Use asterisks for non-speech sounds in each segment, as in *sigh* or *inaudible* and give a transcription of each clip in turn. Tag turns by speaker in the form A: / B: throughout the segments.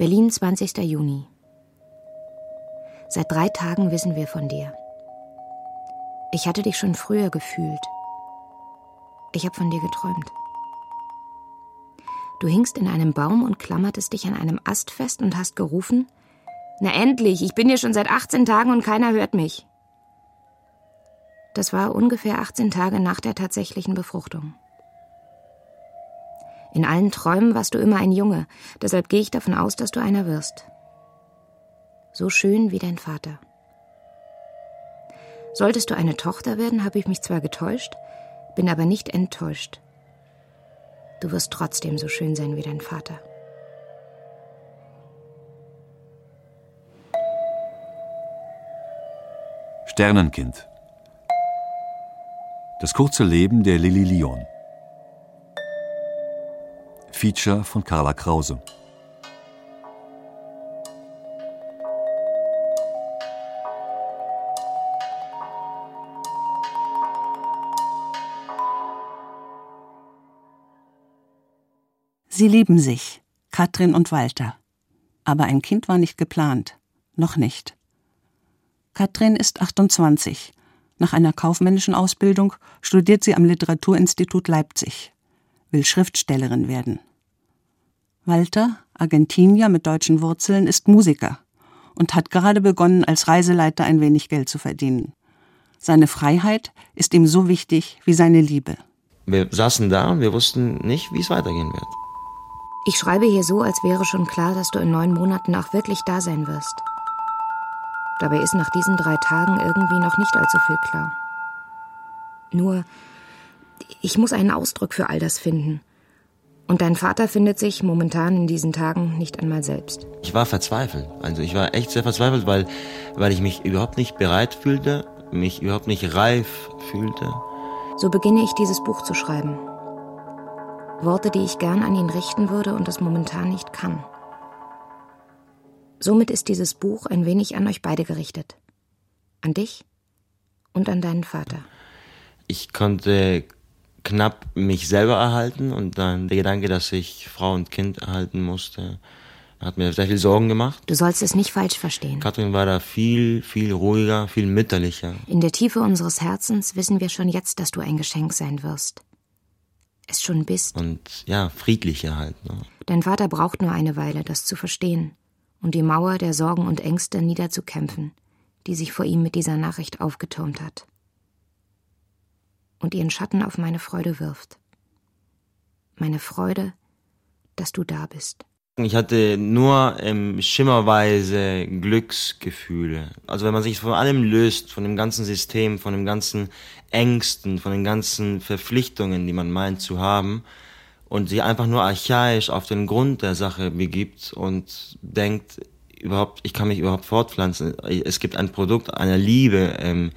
A: Berlin, 20. Juni. Seit drei Tagen wissen wir von dir. Ich hatte dich schon früher gefühlt. Ich habe von dir geträumt. Du hingst in einem Baum und klammertest dich an einem Ast fest und hast gerufen, na endlich, ich bin hier schon seit 18 Tagen und keiner hört mich. Das war ungefähr 18 Tage nach der tatsächlichen Befruchtung. In allen Träumen warst du immer ein Junge, deshalb gehe ich davon aus, dass du einer wirst. So schön wie dein Vater. Solltest du eine Tochter werden, habe ich mich zwar getäuscht, bin aber nicht enttäuscht. Du wirst trotzdem so schön sein wie dein Vater.
B: Sternenkind. Das kurze Leben der Lilly Lyon. Feature von Carla Krause.
C: Sie lieben sich, Katrin und Walter. Aber ein Kind war nicht geplant. Noch nicht. Katrin ist 28. Nach einer kaufmännischen Ausbildung studiert sie am Literaturinstitut Leipzig, will Schriftstellerin werden. Walter, Argentinier mit deutschen Wurzeln, ist Musiker und hat gerade begonnen, als Reiseleiter ein wenig Geld zu verdienen. Seine Freiheit ist ihm so wichtig wie seine Liebe.
D: Wir saßen da und wir wussten nicht, wie es weitergehen wird.
A: Ich schreibe hier so, als wäre schon klar, dass du in neun Monaten auch wirklich da sein wirst. Dabei ist nach diesen drei Tagen irgendwie noch nicht allzu viel klar. Nur, ich muss einen Ausdruck für all das finden. Und dein Vater findet sich momentan in diesen Tagen nicht einmal selbst.
D: Ich war verzweifelt. Also ich war echt sehr verzweifelt, weil, weil ich mich überhaupt nicht bereit fühlte, mich überhaupt nicht reif fühlte.
A: So beginne ich dieses Buch zu schreiben. Worte, die ich gern an ihn richten würde und es momentan nicht kann. Somit ist dieses Buch ein wenig an euch beide gerichtet. An dich und an deinen Vater.
D: Ich konnte knapp mich selber erhalten und dann der Gedanke, dass ich Frau und Kind erhalten musste, hat mir sehr viel Sorgen gemacht.
A: Du sollst es nicht falsch verstehen.
D: Katrin war da viel, viel ruhiger, viel mütterlicher.
A: In der Tiefe unseres Herzens wissen wir schon jetzt, dass du ein Geschenk sein wirst es schon bist.
D: Und ja, friedlicher halt. Ne?
A: Dein Vater braucht nur eine Weile, das zu verstehen und die Mauer der Sorgen und Ängste niederzukämpfen, die sich vor ihm mit dieser Nachricht aufgetürmt hat und ihren Schatten auf meine Freude wirft. Meine Freude, dass du da bist.
D: Ich hatte nur ähm, schimmerweise Glücksgefühle. Also wenn man sich von allem löst, von dem ganzen System, von dem ganzen Ängsten, von den ganzen Verpflichtungen, die man meint zu haben, und sich einfach nur archaisch auf den Grund der Sache begibt und denkt, überhaupt, ich kann mich überhaupt fortpflanzen. Es gibt ein Produkt einer Liebe. Ähm,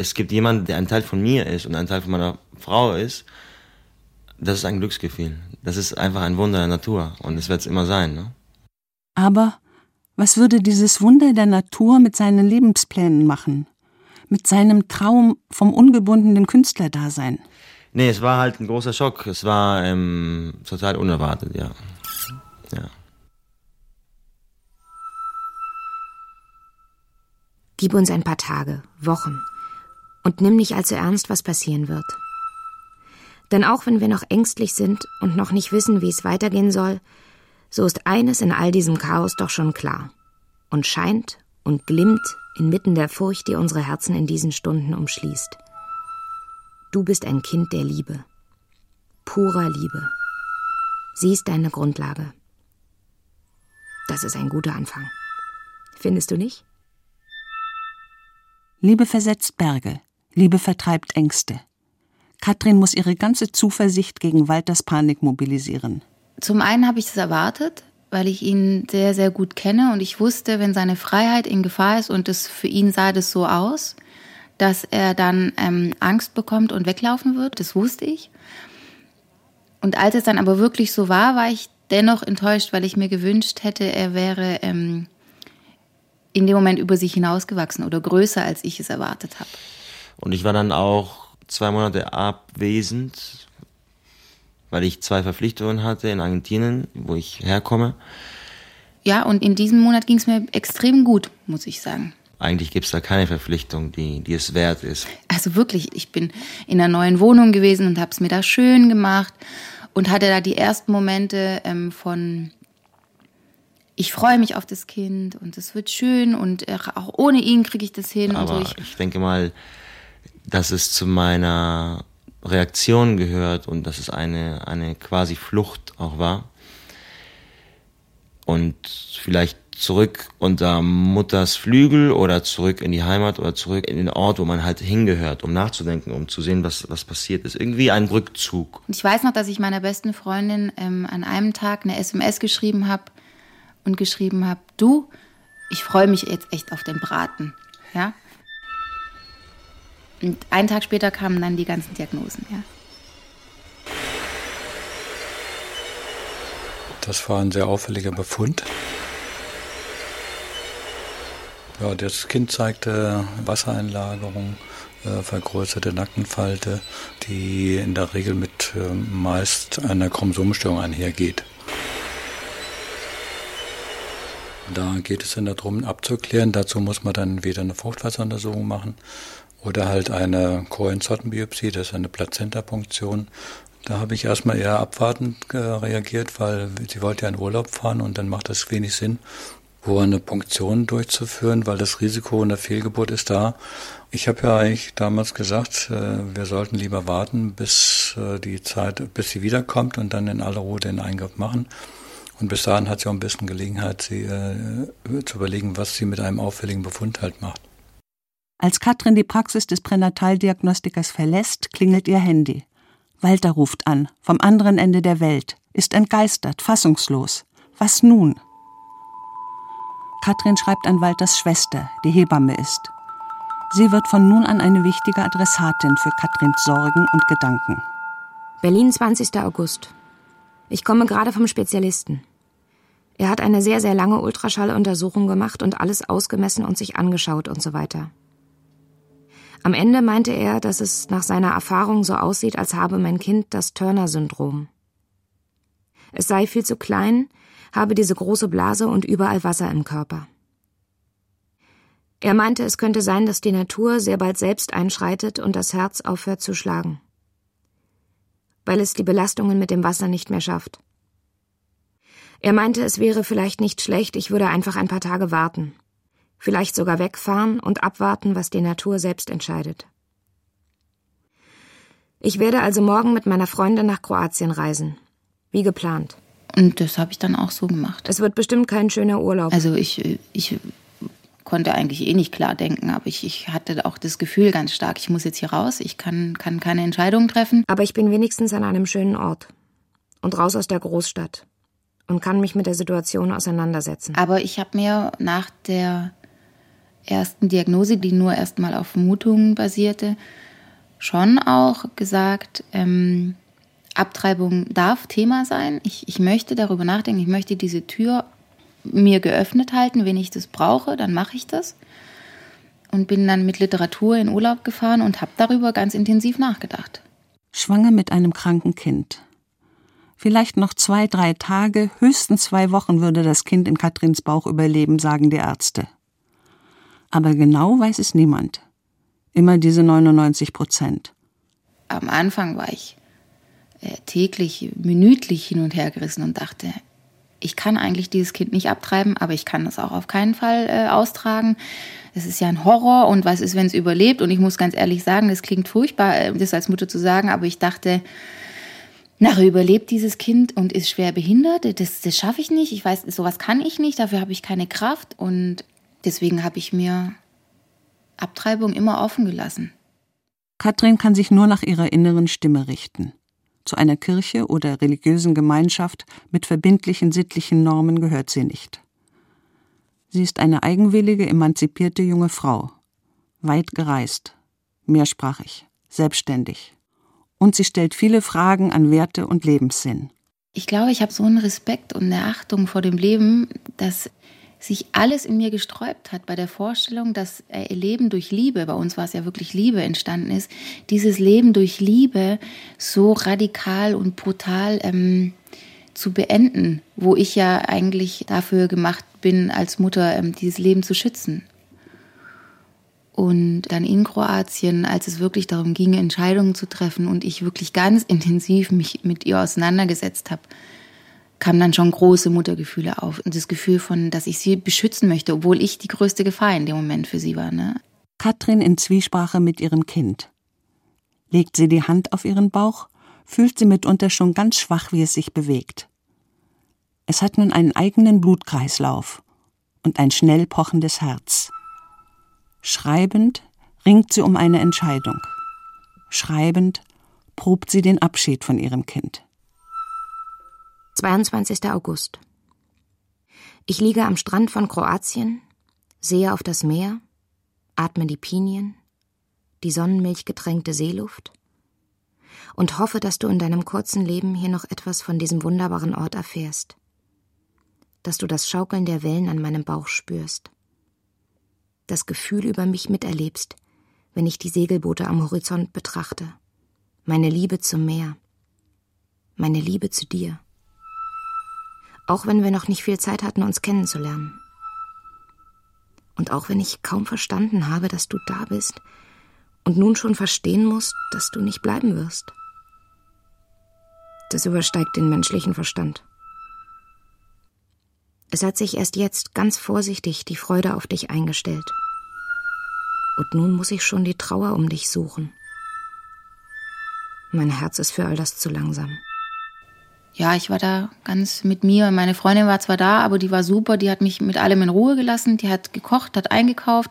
D: es gibt jemanden, der ein Teil von mir ist und ein Teil von meiner Frau ist das ist ein Glücksgefühl. Das ist einfach ein Wunder der Natur und es wird es immer sein. Ne?
C: Aber was würde dieses Wunder der Natur mit seinen Lebensplänen machen? Mit seinem Traum vom ungebundenen Künstlerdasein?
D: Nee, es war halt ein großer Schock. Es war ähm, total unerwartet, ja. ja.
A: Gib uns ein paar Tage, Wochen und nimm nicht allzu ernst, was passieren wird. Denn auch wenn wir noch ängstlich sind und noch nicht wissen, wie es weitergehen soll, so ist eines in all diesem Chaos doch schon klar und scheint und glimmt inmitten der Furcht, die unsere Herzen in diesen Stunden umschließt. Du bist ein Kind der Liebe, purer Liebe. Sie ist deine Grundlage. Das ist ein guter Anfang. Findest du nicht?
C: Liebe versetzt Berge, Liebe vertreibt Ängste. Katrin muss ihre ganze Zuversicht gegen Walters Panik mobilisieren.
E: Zum einen habe ich es erwartet, weil ich ihn sehr, sehr gut kenne und ich wusste, wenn seine Freiheit in Gefahr ist und es für ihn sah das so aus, dass er dann ähm, Angst bekommt und weglaufen wird. Das wusste ich. Und als es dann aber wirklich so war, war ich dennoch enttäuscht, weil ich mir gewünscht hätte, er wäre ähm, in dem Moment über sich hinausgewachsen oder größer, als ich es erwartet habe.
D: Und ich war dann auch zwei Monate abwesend, weil ich zwei Verpflichtungen hatte in Argentinien, wo ich herkomme.
E: ja, und in diesem Monat ging es mir extrem gut, muss ich sagen.
D: Eigentlich gibt es da keine Verpflichtung, die, die es wert ist.
E: Also wirklich, ich bin in einer neuen Wohnung gewesen und habe es mir da schön gemacht und hatte da die ersten Momente ähm, von, ich freue mich auf das Kind und es wird schön und auch ohne ihn kriege ich das hin.
D: Aber
E: und
D: so. ich, ich denke mal, dass es zu meiner Reaktion gehört und dass es eine, eine quasi Flucht auch war. Und vielleicht zurück unter Mutters Flügel oder zurück in die Heimat oder zurück in den Ort, wo man halt hingehört, um nachzudenken, um zu sehen, was, was passiert ist. Irgendwie ein Rückzug.
E: Und ich weiß noch, dass ich meiner besten Freundin ähm, an einem Tag eine SMS geschrieben habe und geschrieben habe, du, ich freue mich jetzt echt auf den Braten. Ja? Und einen Tag später kamen dann die ganzen Diagnosen. Ja.
F: Das war ein sehr auffälliger Befund. Ja, das Kind zeigte Wassereinlagerung, äh, vergrößerte Nackenfalte, die in der Regel mit äh, meist einer Chromosomstörung einhergeht. Da geht es dann darum, abzuklären. Dazu muss man dann wieder eine Fruchtwasseruntersuchung machen oder halt eine Kohlensortenbiopsie, das ist eine Plazentapunktion. Da habe ich erstmal eher abwartend äh, reagiert, weil sie wollte ja in Urlaub fahren und dann macht das wenig Sinn, wo eine Punktion durchzuführen, weil das Risiko einer Fehlgeburt ist da. Ich habe ja eigentlich damals gesagt, äh, wir sollten lieber warten, bis äh, die Zeit, bis sie wiederkommt und dann in aller Ruhe den Eingriff machen. Und bis dahin hat sie auch ein bisschen Gelegenheit, sie zu überlegen, was sie mit einem auffälligen Befund halt macht.
C: Als Katrin die Praxis des Pränataldiagnostikers verlässt, klingelt ihr Handy. Walter ruft an, vom anderen Ende der Welt, ist entgeistert, fassungslos. Was nun? Katrin schreibt an Walters Schwester, die Hebamme ist. Sie wird von nun an eine wichtige Adressatin für Katrins Sorgen und Gedanken.
A: Berlin, 20. August. Ich komme gerade vom Spezialisten. Er hat eine sehr, sehr lange Ultraschalluntersuchung gemacht und alles ausgemessen und sich angeschaut und so weiter. Am Ende meinte er, dass es nach seiner Erfahrung so aussieht, als habe mein Kind das Turner-Syndrom. Es sei viel zu klein, habe diese große Blase und überall Wasser im Körper. Er meinte, es könnte sein, dass die Natur sehr bald selbst einschreitet und das Herz aufhört zu schlagen, weil es die Belastungen mit dem Wasser nicht mehr schafft. Er meinte, es wäre vielleicht nicht schlecht, ich würde einfach ein paar Tage warten, vielleicht sogar wegfahren und abwarten, was die Natur selbst entscheidet. Ich werde also morgen mit meiner Freundin nach Kroatien reisen, wie geplant.
E: Und das habe ich dann auch so gemacht.
A: Es wird bestimmt kein schöner Urlaub.
E: Also ich, ich konnte eigentlich eh nicht klar denken, aber ich, ich hatte auch das Gefühl ganz stark, ich muss jetzt hier raus, ich kann, kann keine Entscheidung treffen.
A: Aber ich bin wenigstens an einem schönen Ort und raus aus der Großstadt und kann mich mit der Situation auseinandersetzen.
E: Aber ich habe mir nach der ersten Diagnose, die nur erstmal auf Vermutungen basierte, schon auch gesagt, ähm, Abtreibung darf Thema sein. Ich, ich möchte darüber nachdenken, ich möchte diese Tür mir geöffnet halten. Wenn ich das brauche, dann mache ich das. Und bin dann mit Literatur in Urlaub gefahren und habe darüber ganz intensiv nachgedacht.
C: Schwanger mit einem kranken Kind. Vielleicht noch zwei, drei Tage, höchstens zwei Wochen würde das Kind in Katrins Bauch überleben, sagen die Ärzte. Aber genau weiß es niemand. Immer diese 99 Prozent.
E: Am Anfang war ich äh, täglich, minütlich hin und her gerissen und dachte, ich kann eigentlich dieses Kind nicht abtreiben, aber ich kann das auch auf keinen Fall äh, austragen. Es ist ja ein Horror und was ist, wenn es überlebt? Und ich muss ganz ehrlich sagen, das klingt furchtbar, äh, das als Mutter zu sagen, aber ich dachte, nachher überlebt dieses Kind und ist schwer behindert. Das, das schaffe ich nicht. Ich weiß, sowas kann ich nicht. Dafür habe ich keine Kraft. Und deswegen habe ich mir Abtreibung immer offen gelassen.
C: Katrin kann sich nur nach ihrer inneren Stimme richten. Zu einer Kirche oder religiösen Gemeinschaft mit verbindlichen sittlichen Normen gehört sie nicht. Sie ist eine eigenwillige, emanzipierte junge Frau, weit gereist, mehrsprachig, selbstständig. Und sie stellt viele Fragen an Werte und Lebenssinn.
E: Ich glaube, ich habe so einen Respekt und eine Achtung vor dem Leben, dass sich alles in mir gesträubt hat bei der Vorstellung, dass äh, Leben durch Liebe, bei uns war es ja wirklich Liebe entstanden ist, dieses Leben durch Liebe so radikal und brutal ähm, zu beenden, wo ich ja eigentlich dafür gemacht bin, als Mutter ähm, dieses Leben zu schützen. Und dann in Kroatien, als es wirklich darum ging, Entscheidungen zu treffen und ich wirklich ganz intensiv mich mit ihr auseinandergesetzt habe, kamen dann schon große Muttergefühle auf und das Gefühl von, dass ich sie beschützen möchte, obwohl ich die größte Gefahr in dem Moment für sie war. Ne?
C: Katrin in Zwiesprache mit ihrem Kind. Legt sie die Hand auf ihren Bauch, fühlt sie mitunter schon ganz schwach, wie es sich bewegt. Es hat nun einen eigenen Blutkreislauf und ein schnell pochendes Herz. Schreibend ringt sie um eine Entscheidung. Schreibend probt sie den Abschied von ihrem Kind.
A: 22. August. Ich liege am Strand von Kroatien, sehe auf das Meer, atme die Pinien, die sonnenmilchgetränkte Seeluft und hoffe, dass du in deinem kurzen Leben hier noch etwas von diesem wunderbaren Ort erfährst, dass du das Schaukeln der Wellen an meinem Bauch spürst, das Gefühl über mich miterlebst, wenn ich die Segelboote am Horizont betrachte, meine Liebe zum Meer, meine Liebe zu dir. Auch wenn wir noch nicht viel Zeit hatten, uns kennenzulernen. Und auch wenn ich kaum verstanden habe, dass du da bist und nun schon verstehen musst, dass du nicht bleiben wirst. Das übersteigt den menschlichen Verstand. Es hat sich erst jetzt ganz vorsichtig die Freude auf dich eingestellt. Und nun muss ich schon die Trauer um dich suchen. Mein Herz ist für all das zu langsam.
E: Ja, ich war da ganz mit mir. Meine Freundin war zwar da, aber die war super. Die hat mich mit allem in Ruhe gelassen. Die hat gekocht, hat eingekauft,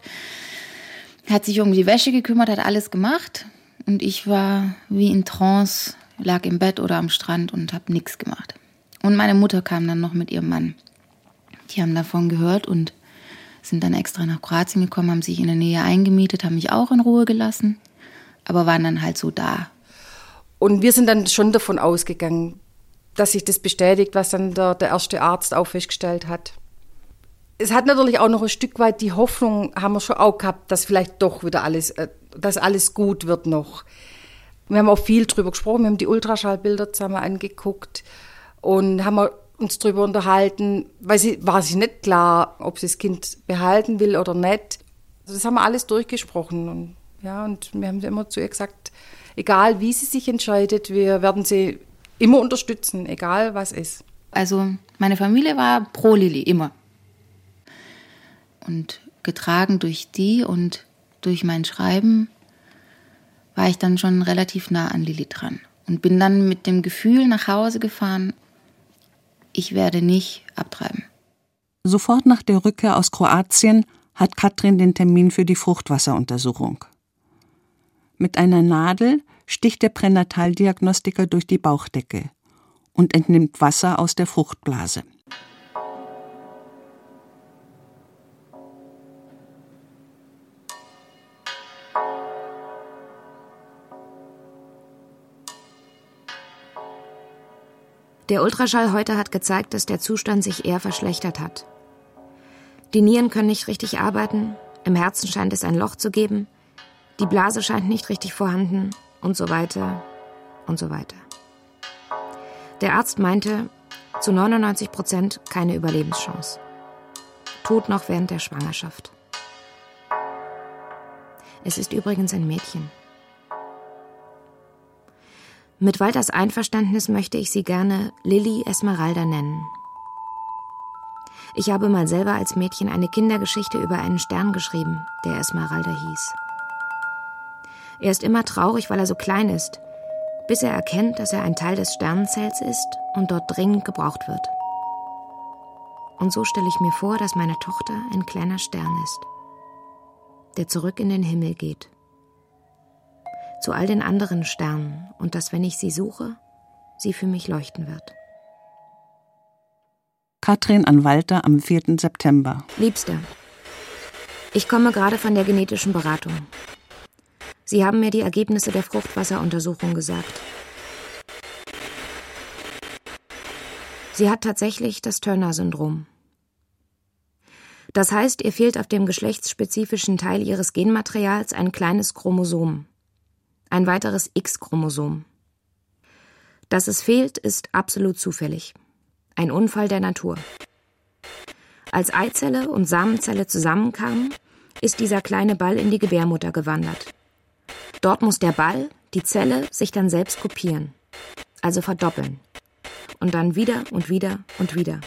E: hat sich um die Wäsche gekümmert, hat alles gemacht. Und ich war wie in Trance, lag im Bett oder am Strand und habe nichts gemacht. Und meine Mutter kam dann noch mit ihrem Mann. Die haben davon gehört und sind dann extra nach Kroatien gekommen, haben sich in der Nähe eingemietet, haben mich auch in Ruhe gelassen, aber waren dann halt so da.
G: Und wir sind dann schon davon ausgegangen, dass sich das bestätigt, was dann der, der erste Arzt auch festgestellt hat. Es hat natürlich auch noch ein Stück weit die Hoffnung, haben wir schon auch gehabt, dass vielleicht doch wieder alles, äh, dass alles gut wird noch. Wir haben auch viel drüber gesprochen, wir haben die Ultraschallbilder zusammen angeguckt und haben uns darüber unterhalten, weil sie war sich nicht klar, ob sie das Kind behalten will oder nicht. Also das haben wir alles durchgesprochen und ja, und wir haben immer zu ihr gesagt, egal wie sie sich entscheidet, wir werden sie immer unterstützen, egal was ist.
E: Also meine Familie war pro Lilly, immer. Und getragen durch die und durch mein Schreiben war ich dann schon relativ nah an Lilly dran. Und bin dann mit dem Gefühl nach Hause gefahren, ich werde nicht abtreiben.
C: Sofort nach der Rückkehr aus Kroatien hat Katrin den Termin für die Fruchtwasseruntersuchung. Mit einer Nadel sticht der Pränataldiagnostiker durch die Bauchdecke und entnimmt Wasser aus der Fruchtblase.
A: Der Ultraschall heute hat gezeigt, dass der Zustand sich eher verschlechtert hat. Die Nieren können nicht richtig arbeiten, im Herzen scheint es ein Loch zu geben, die Blase scheint nicht richtig vorhanden und so weiter und so weiter. Der Arzt meinte, zu 99 Prozent keine Überlebenschance. Tod noch während der Schwangerschaft. Es ist übrigens ein Mädchen. Mit Walters Einverständnis möchte ich sie gerne Lilly Esmeralda nennen. Ich habe mal selber als Mädchen eine Kindergeschichte über einen Stern geschrieben, der Esmeralda hieß. Er ist immer traurig, weil er so klein ist, bis er erkennt, dass er ein Teil des Sternenzells ist und dort dringend gebraucht wird. Und so stelle ich mir vor, dass meine Tochter ein kleiner Stern ist, der zurück in den Himmel geht. Zu all den anderen Sternen und dass, wenn ich sie suche, sie für mich leuchten wird.
C: Katrin an Walter am 4. September.
A: Liebster, ich komme gerade von der genetischen Beratung. Sie haben mir die Ergebnisse der Fruchtwasseruntersuchung gesagt. Sie hat tatsächlich das Turner-Syndrom. Das heißt, ihr fehlt auf dem geschlechtsspezifischen Teil ihres Genmaterials ein kleines Chromosom, ein weiteres X-Chromosom. Dass es fehlt, ist absolut zufällig. Ein Unfall der Natur. Als Eizelle und Samenzelle zusammenkamen, ist dieser kleine Ball in die Gebärmutter gewandert. Dort muss der Ball, die Zelle, sich dann selbst kopieren, also verdoppeln. Und dann wieder und wieder und wieder.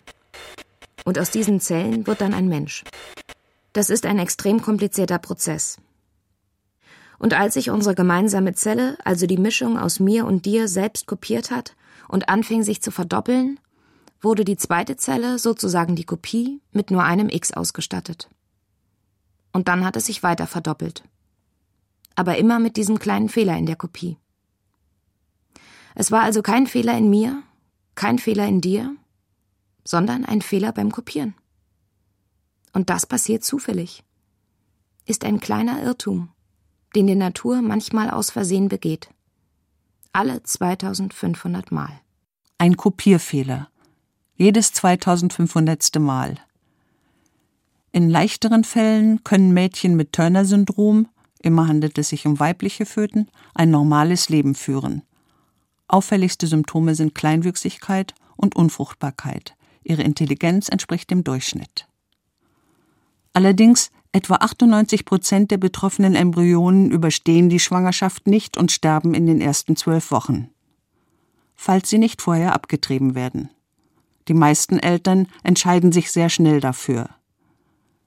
A: Und aus diesen Zellen wird dann ein Mensch. Das ist ein extrem komplizierter Prozess. Und als sich unsere gemeinsame Zelle, also die Mischung aus mir und dir, selbst kopiert hat und anfing sich zu verdoppeln, wurde die zweite Zelle, sozusagen die Kopie, mit nur einem X ausgestattet. Und dann hat es sich weiter verdoppelt. Aber immer mit diesem kleinen Fehler in der Kopie. Es war also kein Fehler in mir, kein Fehler in dir, sondern ein Fehler beim Kopieren. Und das passiert zufällig. Ist ein kleiner Irrtum, den die Natur manchmal aus Versehen begeht. Alle 2500 Mal.
C: Ein Kopierfehler. Jedes 2500. Mal. In leichteren Fällen können Mädchen mit Turner-Syndrom, immer handelt es sich um weibliche Föten, ein normales Leben führen. Auffälligste Symptome sind Kleinwüchsigkeit und Unfruchtbarkeit. Ihre Intelligenz entspricht dem Durchschnitt. Allerdings etwa 98 Prozent der betroffenen Embryonen überstehen die Schwangerschaft nicht und sterben in den ersten zwölf Wochen, falls sie nicht vorher abgetrieben werden. Die meisten Eltern entscheiden sich sehr schnell dafür.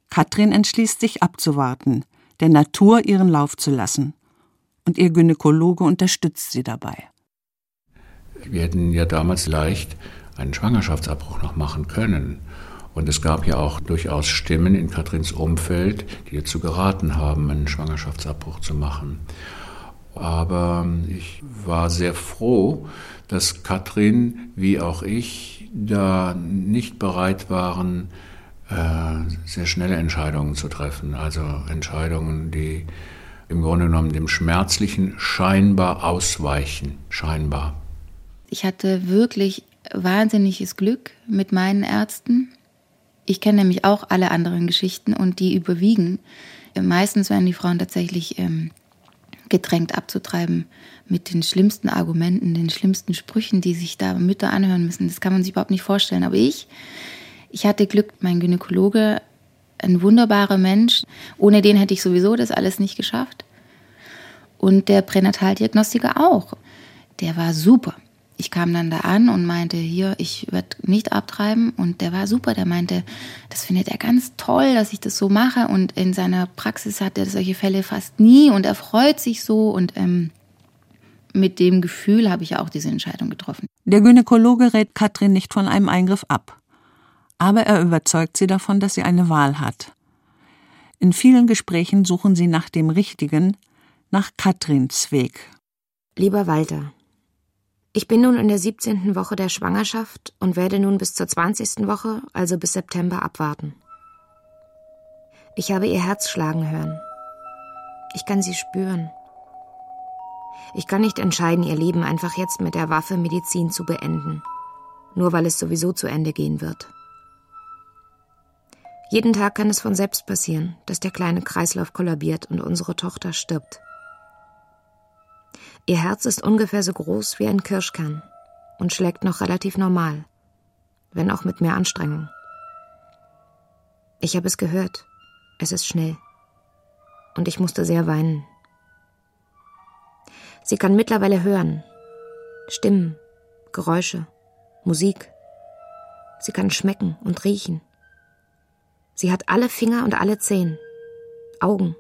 C: Katrin entschließt sich abzuwarten, der Natur ihren Lauf zu lassen, und ihr Gynäkologe unterstützt sie dabei.
H: Wir hätten ja damals leicht einen Schwangerschaftsabbruch noch machen können. Und es gab ja auch durchaus Stimmen in Katrins Umfeld, die dazu geraten haben, einen Schwangerschaftsabbruch zu machen. Aber ich war sehr froh, dass Katrin wie auch ich da nicht bereit waren, sehr schnelle Entscheidungen zu treffen. Also Entscheidungen, die im Grunde genommen dem Schmerzlichen scheinbar ausweichen. Scheinbar.
E: Ich hatte wirklich wahnsinniges Glück mit meinen Ärzten. Ich kenne nämlich auch alle anderen Geschichten und die überwiegen. Meistens werden die Frauen tatsächlich ähm, gedrängt abzutreiben mit den schlimmsten Argumenten, den schlimmsten Sprüchen, die sich da Mütter anhören müssen. Das kann man sich überhaupt nicht vorstellen. Aber ich, ich hatte Glück, mein Gynäkologe, ein wunderbarer Mensch. Ohne den hätte ich sowieso das alles nicht geschafft. Und der Pränataldiagnostiker auch. Der war super ich kam dann da an und meinte, hier, ich werde nicht abtreiben. Und der war super, der meinte, das findet er ganz toll, dass ich das so mache. Und in seiner Praxis hat er solche Fälle fast nie und er freut sich so. Und ähm, mit dem Gefühl habe ich auch diese Entscheidung getroffen.
C: Der Gynäkologe rät Katrin nicht von einem Eingriff ab. Aber er überzeugt sie davon, dass sie eine Wahl hat. In vielen Gesprächen suchen sie nach dem Richtigen, nach Katrins Weg.
A: Lieber Walter, ich bin nun in der 17. Woche der Schwangerschaft und werde nun bis zur 20. Woche, also bis September, abwarten. Ich habe ihr Herz schlagen hören. Ich kann sie spüren. Ich kann nicht entscheiden, ihr Leben einfach jetzt mit der Waffe Medizin zu beenden, nur weil es sowieso zu Ende gehen wird. Jeden Tag kann es von selbst passieren, dass der kleine Kreislauf kollabiert und unsere Tochter stirbt. Ihr Herz ist ungefähr so groß wie ein Kirschkern und schlägt noch relativ normal, wenn auch mit mehr Anstrengung. Ich habe es gehört. Es ist schnell. Und ich musste sehr weinen. Sie kann mittlerweile hören. Stimmen, Geräusche, Musik. Sie kann schmecken und riechen. Sie hat alle Finger und alle Zehen, Augen,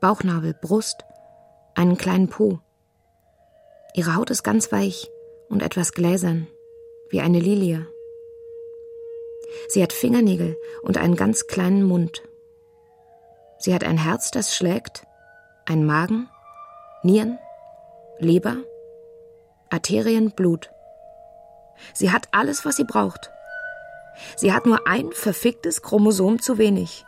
A: Bauchnabel, Brust, einen kleinen Po. Ihre Haut ist ganz weich und etwas gläsern, wie eine Lilie. Sie hat Fingernägel und einen ganz kleinen Mund. Sie hat ein Herz, das schlägt, ein Magen, Nieren, Leber, Arterien, Blut. Sie hat alles, was sie braucht. Sie hat nur ein verficktes Chromosom zu wenig.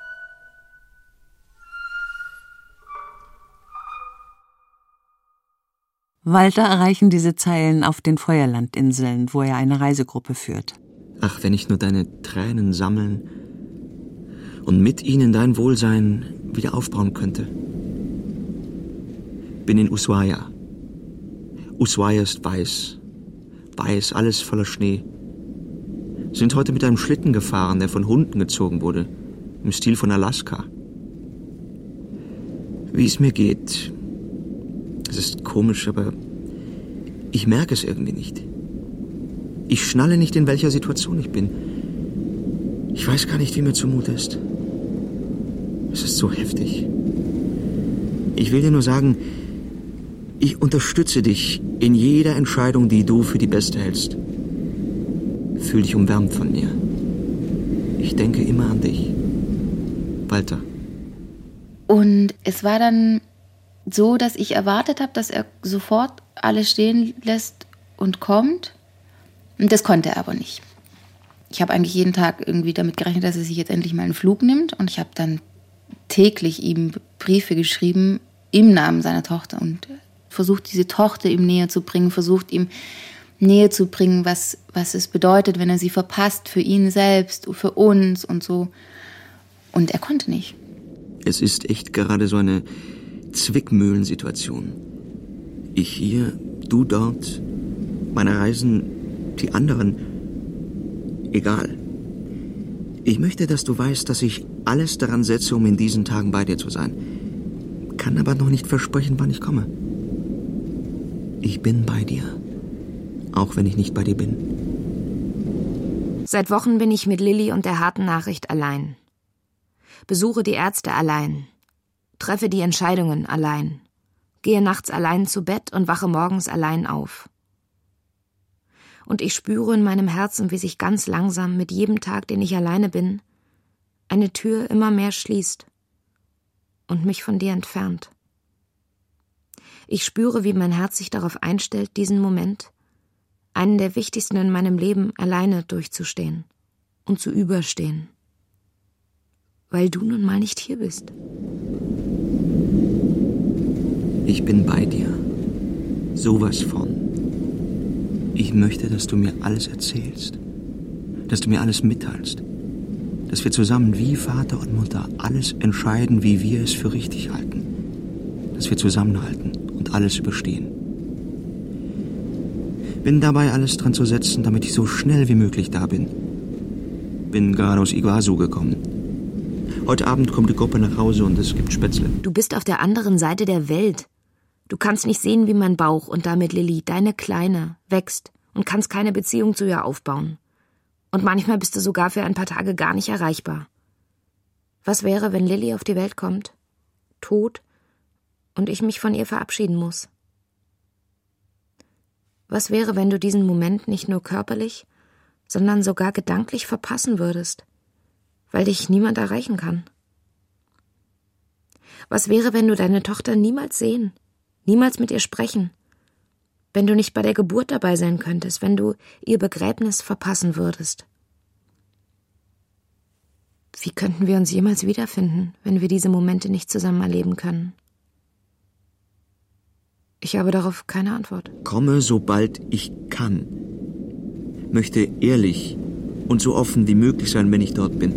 C: Walter erreichen diese Zeilen auf den Feuerlandinseln, wo er eine Reisegruppe führt.
I: Ach, wenn ich nur deine Tränen sammeln und mit ihnen dein Wohlsein wieder aufbauen könnte. Bin in Ushuaia. Ushuaia ist weiß. Weiß, alles voller Schnee. Sind heute mit einem Schlitten gefahren, der von Hunden gezogen wurde, im Stil von Alaska. Wie es mir geht, es ist komisch, aber ich merke es irgendwie nicht. Ich schnalle nicht, in welcher Situation ich bin. Ich weiß gar nicht, wie mir zumute ist. Es ist so heftig. Ich will dir nur sagen, ich unterstütze dich in jeder Entscheidung, die du für die beste hältst. Fühl dich umwärmt von mir. Ich denke immer an dich. Walter.
E: Und es war dann so, dass ich erwartet habe, dass er sofort alles stehen lässt und kommt. Und das konnte er aber nicht. Ich habe eigentlich jeden Tag irgendwie damit gerechnet, dass er sich jetzt endlich mal einen Flug nimmt. Und ich habe dann täglich ihm Briefe geschrieben im Namen seiner Tochter und versucht, diese Tochter ihm näher zu bringen, versucht ihm näher zu bringen, was, was es bedeutet, wenn er sie verpasst, für ihn selbst, für uns und so. Und er konnte nicht.
I: Es ist echt gerade so eine Zwickmühlensituation. Ich hier, du dort, meine Reisen, die anderen. Egal. Ich möchte, dass du weißt, dass ich alles daran setze, um in diesen Tagen bei dir zu sein. Kann aber noch nicht versprechen, wann ich komme. Ich bin bei dir. Auch wenn ich nicht bei dir bin.
A: Seit Wochen bin ich mit Lilly und der harten Nachricht allein. Besuche die Ärzte allein. Treffe die Entscheidungen allein. Gehe nachts allein zu Bett und wache morgens allein auf. Und ich spüre in meinem Herzen, wie sich ganz langsam mit jedem Tag, den ich alleine bin, eine Tür immer mehr schließt und mich von dir entfernt. Ich spüre, wie mein Herz sich darauf einstellt, diesen Moment, einen der wichtigsten in meinem Leben, alleine durchzustehen und zu überstehen. Weil du nun mal nicht hier bist.
I: Ich bin bei dir. Sowas von. Ich möchte, dass du mir alles erzählst. Dass du mir alles mitteilst. Dass wir zusammen wie Vater und Mutter alles entscheiden, wie wir es für richtig halten. Dass wir zusammenhalten und alles überstehen. Bin dabei, alles dran zu setzen, damit ich so schnell wie möglich da bin. Bin gerade aus Iguazu gekommen. Heute Abend kommt die Gruppe nach Hause und es gibt Spätzle.
A: Du bist auf der anderen Seite der Welt. Du kannst nicht sehen, wie mein Bauch und damit Lilly, deine Kleine, wächst und kannst keine Beziehung zu ihr aufbauen. Und manchmal bist du sogar für ein paar Tage gar nicht erreichbar. Was wäre, wenn Lilly auf die Welt kommt, tot, und ich mich von ihr verabschieden muss? Was wäre, wenn du diesen Moment nicht nur körperlich, sondern sogar gedanklich verpassen würdest, weil dich niemand erreichen kann? Was wäre, wenn du deine Tochter niemals sehen, niemals mit ihr sprechen, wenn du nicht bei der Geburt dabei sein könntest, wenn du ihr Begräbnis verpassen würdest? Wie könnten wir uns jemals wiederfinden, wenn wir diese Momente nicht zusammen erleben können? Ich habe darauf keine Antwort.
I: Komme, sobald ich kann. Möchte ehrlich und so offen wie möglich sein, wenn ich dort bin.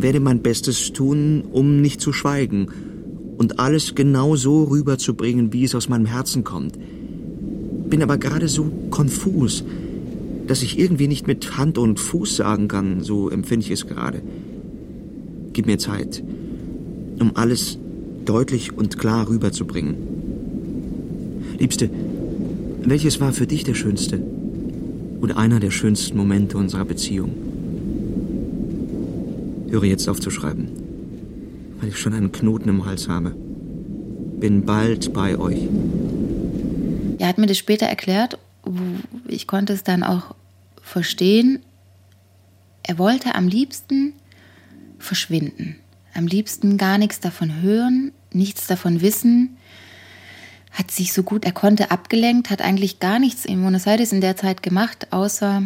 I: Werde mein Bestes tun, um nicht zu schweigen und alles genau so rüberzubringen, wie es aus meinem Herzen kommt. Bin aber gerade so konfus, dass ich irgendwie nicht mit Hand und Fuß sagen kann, so empfinde ich es gerade. Gib mir Zeit, um alles deutlich und klar rüberzubringen. Liebste, welches war für dich der schönste und einer der schönsten Momente unserer Beziehung? Höre jetzt auf zu schreiben, weil ich schon einen Knoten im Hals habe. Bin bald bei euch.
E: Er hat mir das später erklärt. Ich konnte es dann auch verstehen. Er wollte am liebsten verschwinden. Am liebsten gar nichts davon hören, nichts davon wissen hat sich so gut er konnte abgelenkt, hat eigentlich gar nichts in Buenos Aires in der Zeit gemacht, außer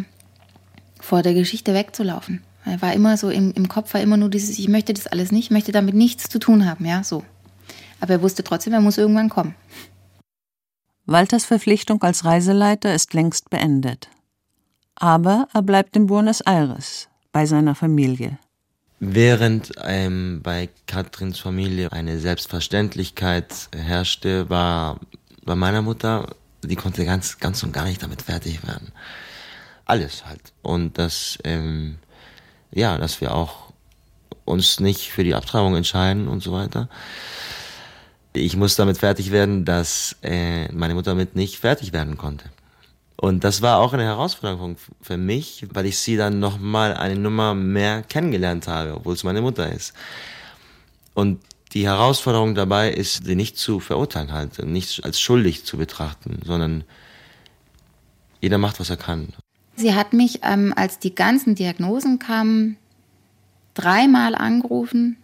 E: vor der Geschichte wegzulaufen. Er war immer so im, im Kopf war immer nur dieses, ich möchte das alles nicht, ich möchte damit nichts zu tun haben, ja, so. Aber er wusste trotzdem, er muss irgendwann kommen.
C: Walters Verpflichtung als Reiseleiter ist längst beendet. Aber er bleibt in Buenos Aires bei seiner Familie.
D: Während ähm, bei Katrins Familie eine Selbstverständlichkeit herrschte, war bei meiner Mutter, die konnte ganz, ganz und gar nicht damit fertig werden. alles halt. Und dass, ähm, ja, dass wir auch uns nicht für die Abtreibung entscheiden und so weiter. Ich muss damit fertig werden, dass äh, meine Mutter damit nicht fertig werden konnte. Und das war auch eine Herausforderung für mich, weil ich sie dann nochmal eine Nummer mehr kennengelernt habe, obwohl es meine Mutter ist. Und die Herausforderung dabei ist, sie nicht zu verurteilen halt, nicht als schuldig zu betrachten, sondern jeder macht, was er kann.
E: Sie hat mich, ähm, als die ganzen Diagnosen kamen, dreimal angerufen.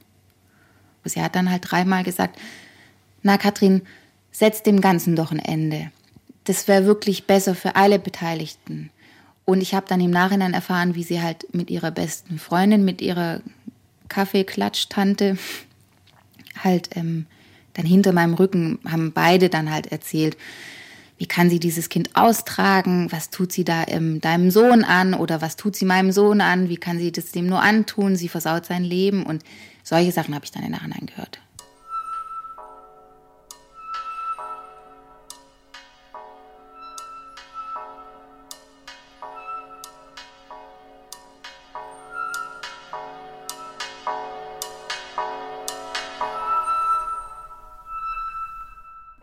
E: Sie hat dann halt dreimal gesagt, na Katrin, setz dem Ganzen doch ein Ende. Das wäre wirklich besser für alle Beteiligten. Und ich habe dann im Nachhinein erfahren, wie sie halt mit ihrer besten Freundin, mit ihrer Kaffeeklatsch-Tante *laughs* halt ähm, dann hinter meinem Rücken haben beide dann halt erzählt, wie kann sie dieses Kind austragen, was tut sie da ähm, deinem Sohn an? Oder was tut sie meinem Sohn an, wie kann sie das dem nur antun, sie versaut sein Leben. Und solche Sachen habe ich dann im Nachhinein gehört.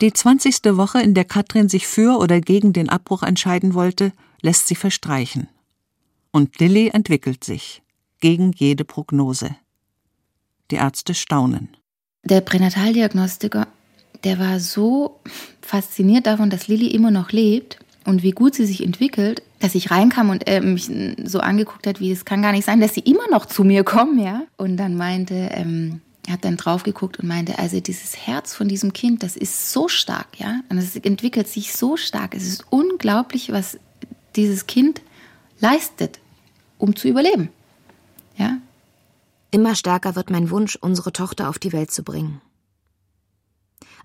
C: Die zwanzigste Woche, in der Katrin sich für oder gegen den Abbruch entscheiden wollte, lässt sie verstreichen. Und Lilly entwickelt sich, gegen jede Prognose. Die Ärzte staunen.
E: Der Pränataldiagnostiker, der war so fasziniert davon, dass Lilly immer noch lebt und wie gut sie sich entwickelt, dass ich reinkam und er mich so angeguckt hat, wie es kann gar nicht sein, dass sie immer noch zu mir kommen, ja. Und dann meinte, ähm, hat dann drauf geguckt und meinte, also dieses Herz von diesem Kind, das ist so stark, ja, und es entwickelt sich so stark. Es ist unglaublich, was dieses Kind leistet, um zu überleben, ja.
A: Immer stärker wird mein Wunsch, unsere Tochter auf die Welt zu bringen.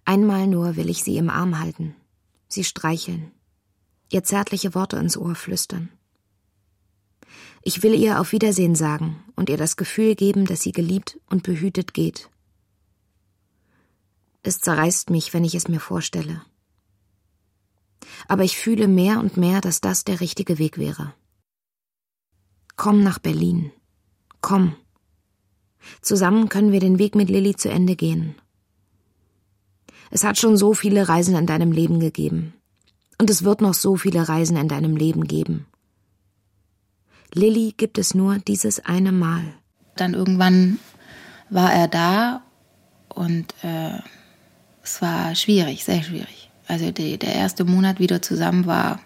A: Einmal nur will ich sie im Arm halten, sie streicheln, ihr zärtliche Worte ins Ohr flüstern. Ich will ihr auf Wiedersehen sagen und ihr das Gefühl geben, dass sie geliebt und behütet geht. Es zerreißt mich, wenn ich es mir vorstelle. Aber ich fühle mehr und mehr, dass das der richtige Weg wäre. Komm nach Berlin. Komm. Zusammen können wir den Weg mit Lilly zu Ende gehen. Es hat schon so viele Reisen in deinem Leben gegeben. Und es wird noch so viele Reisen in deinem Leben geben. Lilly gibt es nur dieses eine Mal.
E: Dann irgendwann war er da und äh, es war schwierig, sehr schwierig. Also die, der erste Monat wieder zusammen war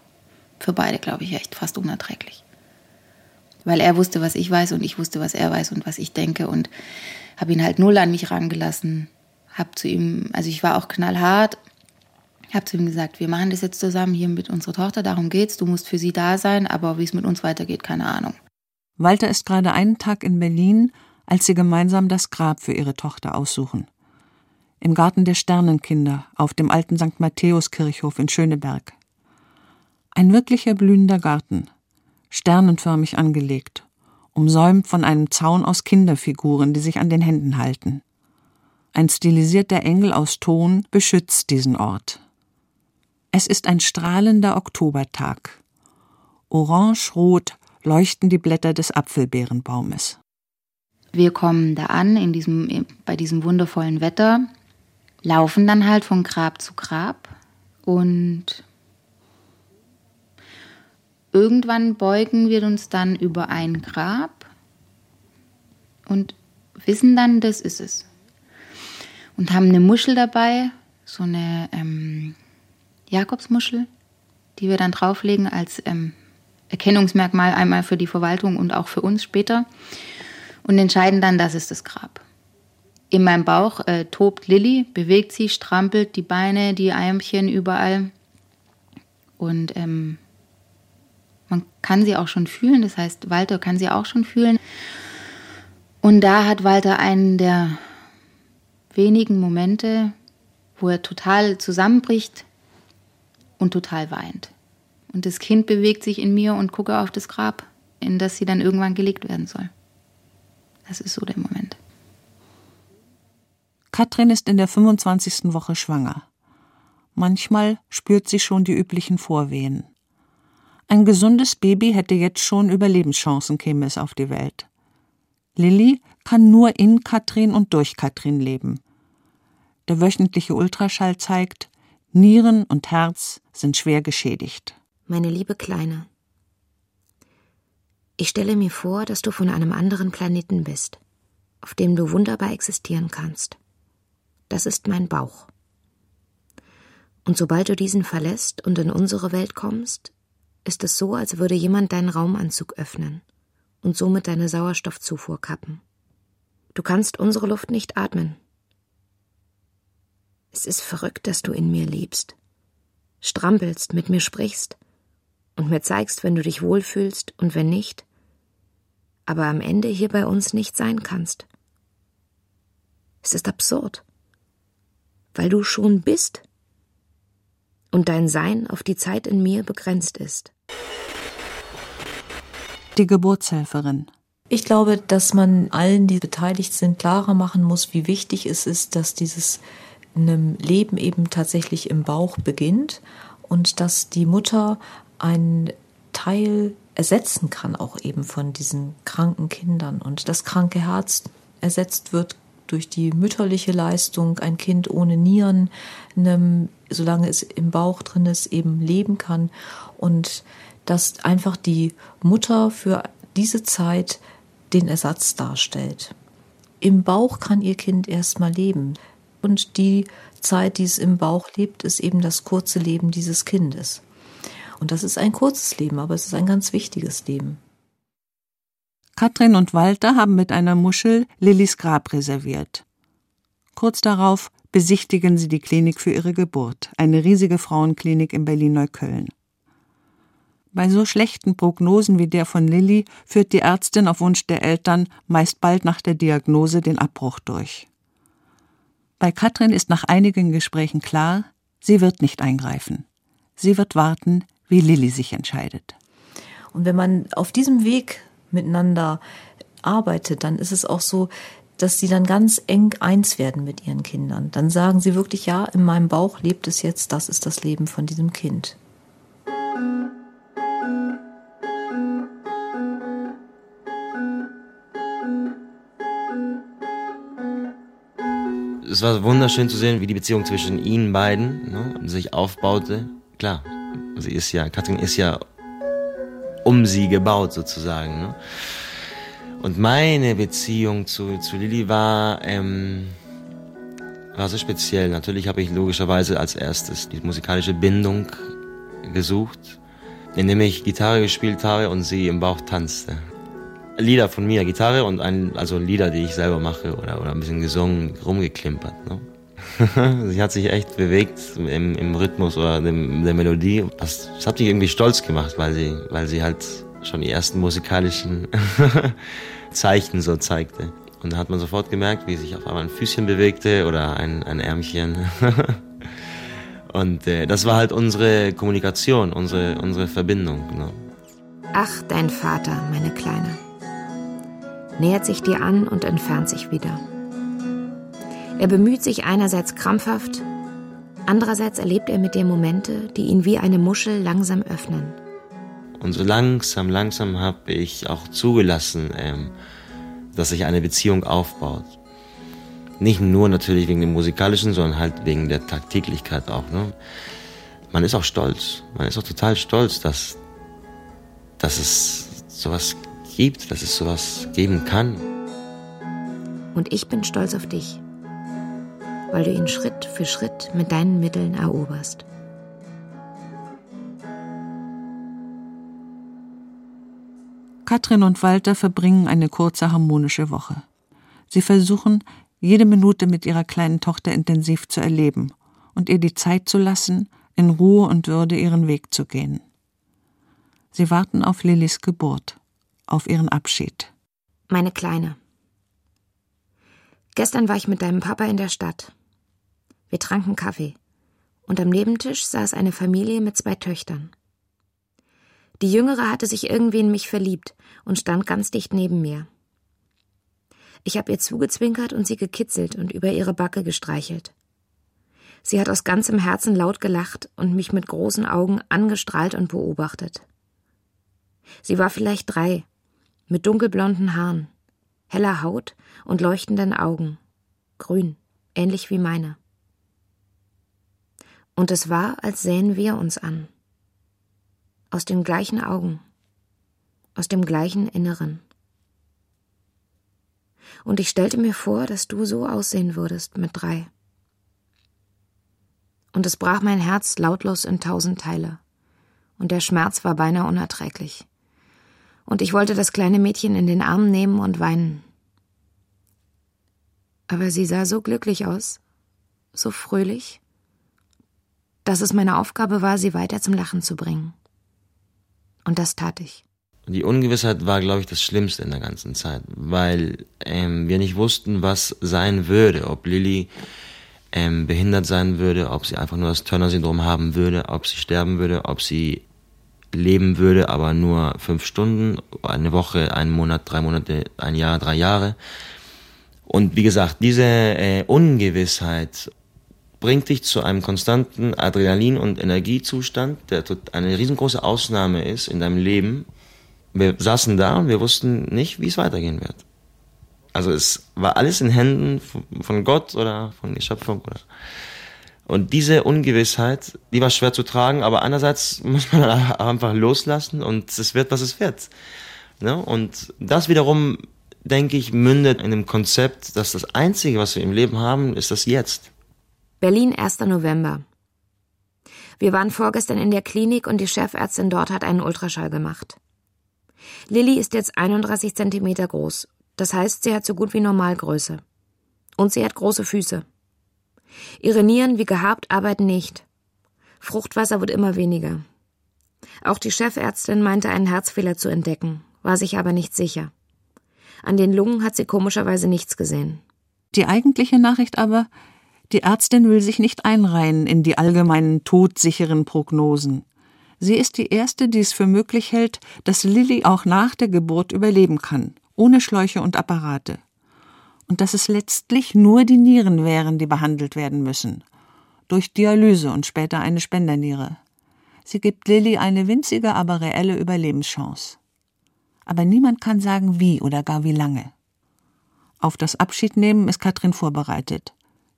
E: für beide, glaube ich, echt fast unerträglich. Weil er wusste, was ich weiß und ich wusste, was er weiß und was ich denke und habe ihn halt null an mich rangelassen. Hab zu ihm, also ich war auch knallhart, ich habe zu ihm gesagt, wir machen das jetzt zusammen hier mit unserer Tochter, darum geht's, du musst für sie da sein, aber wie es mit uns weitergeht, keine Ahnung.
C: Walter ist gerade einen Tag in Berlin, als sie gemeinsam das Grab für ihre Tochter aussuchen. Im Garten der Sternenkinder auf dem alten St. Matthäus-Kirchhof in Schöneberg. Ein wirklicher blühender Garten, sternenförmig angelegt, umsäumt von einem Zaun aus Kinderfiguren, die sich an den Händen halten. Ein stilisierter Engel aus Ton beschützt diesen Ort. Es ist ein strahlender Oktobertag. Orange-rot leuchten die Blätter des Apfelbeerenbaumes.
E: Wir kommen da an in diesem, bei diesem wundervollen Wetter, laufen dann halt von Grab zu Grab und irgendwann beugen wir uns dann über ein Grab und wissen dann, das ist es. Und haben eine Muschel dabei, so eine ähm, Jakobsmuschel, die wir dann drauflegen als ähm, Erkennungsmerkmal einmal für die Verwaltung und auch für uns später und entscheiden dann, das ist das Grab. In meinem Bauch äh, tobt Lilly, bewegt sich, strampelt die Beine, die Eimchen überall. Und ähm, man kann sie auch schon fühlen, das heißt, Walter kann sie auch schon fühlen. Und da hat Walter einen der wenigen Momente, wo er total zusammenbricht, und total weint. Und das Kind bewegt sich in mir und gucke auf das Grab, in das sie dann irgendwann gelegt werden soll. Das ist so der Moment.
C: Katrin ist in der 25. Woche schwanger. Manchmal spürt sie schon die üblichen Vorwehen. Ein gesundes Baby hätte jetzt schon Überlebenschancen, käme es auf die Welt. Lilly kann nur in Katrin und durch Katrin leben. Der wöchentliche Ultraschall zeigt, Nieren und Herz sind schwer geschädigt.
A: Meine liebe Kleine, ich stelle mir vor, dass du von einem anderen Planeten bist, auf dem du wunderbar existieren kannst. Das ist mein Bauch. Und sobald du diesen verlässt und in unsere Welt kommst, ist es so, als würde jemand deinen Raumanzug öffnen und somit deine Sauerstoffzufuhr kappen. Du kannst unsere Luft nicht atmen. Es ist verrückt, dass du in mir lebst, strampelst, mit mir sprichst und mir zeigst, wenn du dich wohlfühlst und wenn nicht, aber am Ende hier bei uns nicht sein kannst. Es ist absurd, weil du schon bist und dein Sein auf die Zeit in mir begrenzt ist.
C: Die Geburtshelferin.
J: Ich glaube, dass man allen, die beteiligt sind, klarer machen muss, wie wichtig es ist, dass dieses Leben eben tatsächlich im Bauch beginnt und dass die Mutter einen Teil ersetzen kann, auch eben von diesen kranken Kindern und das kranke Herz ersetzt wird durch die mütterliche Leistung, ein Kind ohne Nieren, einem, solange es im Bauch drin ist, eben leben kann und dass einfach die Mutter für diese Zeit den Ersatz darstellt. Im Bauch kann ihr Kind erstmal leben und die Zeit, die es im Bauch lebt, ist eben das kurze Leben dieses Kindes. Und das ist ein kurzes Leben, aber es ist ein ganz wichtiges Leben.
C: Katrin und Walter haben mit einer Muschel Lillys Grab reserviert. Kurz darauf besichtigen sie die Klinik für ihre Geburt, eine riesige Frauenklinik in Berlin-Neukölln. Bei so schlechten Prognosen wie der von Lilly führt die Ärztin auf Wunsch der Eltern meist bald nach der Diagnose den Abbruch durch. Bei Katrin ist nach einigen Gesprächen klar, sie wird nicht eingreifen. Sie wird warten, wie Lilly sich entscheidet.
J: Und wenn man auf diesem Weg miteinander arbeitet, dann ist es auch so, dass sie dann ganz eng eins werden mit ihren Kindern. Dann sagen sie wirklich, ja, in meinem Bauch lebt es jetzt, das ist das Leben von diesem Kind.
D: Es war wunderschön zu sehen, wie die Beziehung zwischen ihnen beiden ne, sich aufbaute. Klar, sie ist ja, Katrin ist ja um sie gebaut sozusagen. Ne? Und meine Beziehung zu, zu Lilly war, ähm, war so speziell. Natürlich habe ich logischerweise als erstes die musikalische Bindung gesucht, indem ich Gitarre gespielt habe und sie im Bauch tanzte. Lieder von mir, Gitarre und ein, also Lieder, die ich selber mache oder, oder ein bisschen gesungen, rumgeklimpert. Ne? *laughs* sie hat sich echt bewegt im, im Rhythmus oder dem, der Melodie. Das, das hat mich irgendwie stolz gemacht, weil sie, weil sie halt schon die ersten musikalischen *laughs* Zeichen so zeigte. Und da hat man sofort gemerkt, wie sich auf einmal ein Füßchen bewegte oder ein, ein Ärmchen. *laughs* Und äh, das war halt unsere Kommunikation, unsere, unsere Verbindung. Ne?
A: Ach, dein Vater, meine Kleine. Nähert sich dir an und entfernt sich wieder. Er bemüht sich einerseits krampfhaft, andererseits erlebt er mit dir Momente, die ihn wie eine Muschel langsam öffnen.
D: Und so langsam, langsam habe ich auch zugelassen, ähm, dass sich eine Beziehung aufbaut. Nicht nur natürlich wegen dem musikalischen, sondern halt wegen der Tagtäglichkeit auch. Ne? Man ist auch stolz. Man ist auch total stolz, dass, dass es sowas gibt, dass es sowas geben kann.
A: Und ich bin stolz auf dich weil du ihn Schritt für Schritt mit deinen Mitteln eroberst.
C: Katrin und Walter verbringen eine kurze harmonische Woche. Sie versuchen, jede Minute mit ihrer kleinen Tochter intensiv zu erleben und ihr die Zeit zu lassen, in Ruhe und Würde ihren Weg zu gehen. Sie warten auf Lillys Geburt, auf ihren Abschied.
A: Meine Kleine. Gestern war ich mit deinem Papa in der Stadt. Wir tranken Kaffee. Und am Nebentisch saß eine Familie mit zwei Töchtern. Die Jüngere hatte sich irgendwie in mich verliebt und stand ganz dicht neben mir. Ich habe ihr zugezwinkert und sie gekitzelt und über ihre Backe gestreichelt. Sie hat aus ganzem Herzen laut gelacht und mich mit großen Augen angestrahlt und beobachtet. Sie war vielleicht drei, mit dunkelblonden Haaren, heller Haut und leuchtenden Augen, grün, ähnlich wie meine. Und es war, als sähen wir uns an. Aus den gleichen Augen, aus dem gleichen Inneren. Und ich stellte mir vor, dass du so aussehen würdest mit drei. Und es brach mein Herz lautlos in tausend Teile, und der Schmerz war beinahe unerträglich. Und ich wollte das kleine Mädchen in den Arm nehmen und weinen. Aber sie sah so glücklich aus, so fröhlich, dass es meine Aufgabe war, sie weiter zum Lachen zu bringen. Und das tat ich.
D: Die Ungewissheit war, glaube ich, das Schlimmste in der ganzen Zeit, weil ähm, wir nicht wussten, was sein würde, ob Lilly ähm, behindert sein würde, ob sie einfach nur das Turner-Syndrom haben würde, ob sie sterben würde, ob sie leben würde, aber nur fünf Stunden, eine Woche, einen Monat, drei Monate, ein Jahr, drei Jahre. Und wie gesagt, diese äh, Ungewissheit bringt dich zu einem konstanten Adrenalin- und Energiezustand, der eine riesengroße Ausnahme ist in deinem Leben. Wir saßen da und wir wussten nicht, wie es weitergehen wird. Also es war alles in Händen von Gott oder von der Schöpfung oder und diese Ungewissheit, die war schwer zu tragen, aber andererseits *laughs* muss man einfach loslassen und es wird, was es wird. Ne? Und das wiederum, denke ich, mündet in dem Konzept, dass das Einzige, was wir im Leben haben, ist das Jetzt.
A: Berlin, 1. November. Wir waren vorgestern in der Klinik und die Chefärztin dort hat einen Ultraschall gemacht. Lilly ist jetzt 31 Zentimeter groß. Das heißt, sie hat so gut wie Normalgröße. Und sie hat große Füße. Ihre Nieren wie gehabt arbeiten nicht. Fruchtwasser wird immer weniger. Auch die Chefärztin meinte einen Herzfehler zu entdecken, war sich aber nicht sicher. An den Lungen hat sie komischerweise nichts gesehen.
C: Die eigentliche Nachricht aber, die Ärztin will sich nicht einreihen in die allgemeinen todsicheren Prognosen. Sie ist die Erste, die es für möglich hält, dass Lilly auch nach der Geburt überleben kann, ohne Schläuche und Apparate und dass es letztlich nur die Nieren wären, die behandelt werden müssen. Durch Dialyse und später eine Spenderniere. Sie gibt Lilly eine winzige, aber reelle Überlebenschance. Aber niemand kann sagen, wie oder gar wie lange. Auf das Abschiednehmen ist Katrin vorbereitet.